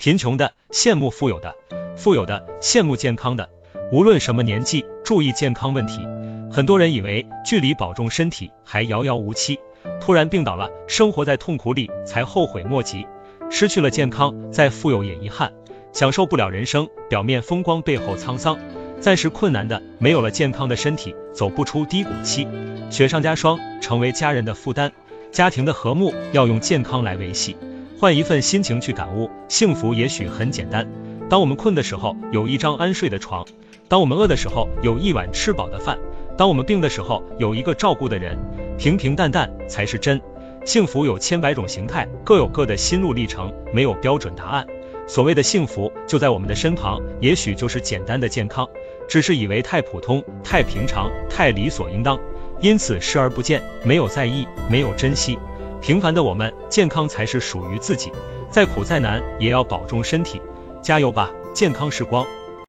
贫穷的羡慕富有的，富有的羡慕健康的。无论什么年纪，注意健康问题。很多人以为距离保重身体还遥遥无期，突然病倒了，生活在痛苦里才后悔莫及。失去了健康，再富有也遗憾，享受不了人生。表面风光，背后沧桑。暂时困难的，没有了健康的身体，走不出低谷期，雪上加霜，成为家人的负担。家庭的和睦要用健康来维系。换一份心情去感悟，幸福也许很简单。当我们困的时候，有一张安睡的床；当我们饿的时候，有一碗吃饱的饭；当我们病的时候，有一个照顾的人。平平淡淡才是真。幸福有千百种形态，各有各的心路历程，没有标准答案。所谓的幸福就在我们的身旁，也许就是简单的健康，只是以为太普通、太平常、太理所应当，因此视而不见，没有在意，没有珍惜。平凡的我们，健康才是属于自己，再苦再难也要保重身体，加油吧！健康是光。